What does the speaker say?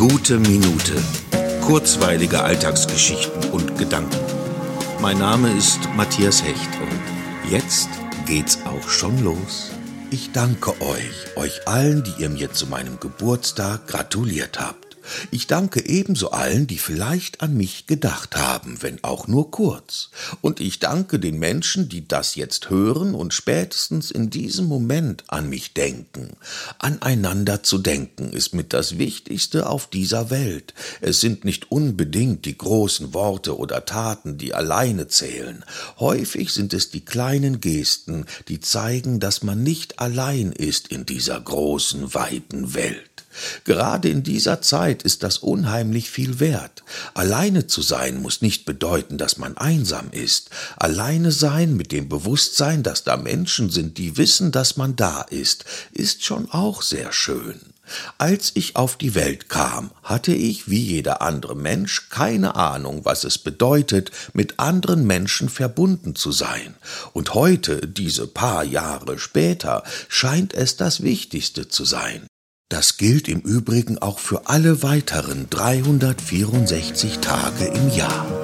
Gute Minute. Kurzweilige Alltagsgeschichten und Gedanken. Mein Name ist Matthias Hecht und jetzt geht's auch schon los. Ich danke euch, euch allen, die ihr mir zu meinem Geburtstag gratuliert habt. Ich danke ebenso allen, die vielleicht an mich gedacht haben, wenn auch nur kurz. Und ich danke den Menschen, die das jetzt hören und spätestens in diesem Moment an mich denken. Aneinander zu denken ist mit das Wichtigste auf dieser Welt. Es sind nicht unbedingt die großen Worte oder Taten, die alleine zählen. Häufig sind es die kleinen Gesten, die zeigen, dass man nicht allein ist in dieser großen, weiten Welt. Gerade in dieser Zeit ist das unheimlich viel wert. Alleine zu sein muss nicht bedeuten, dass man einsam ist. Alleine sein mit dem Bewusstsein, dass da Menschen sind, die wissen, dass man da ist, ist schon auch sehr schön. Als ich auf die Welt kam, hatte ich, wie jeder andere Mensch, keine Ahnung, was es bedeutet, mit anderen Menschen verbunden zu sein. Und heute, diese paar Jahre später, scheint es das Wichtigste zu sein. Das gilt im Übrigen auch für alle weiteren 364 Tage im Jahr.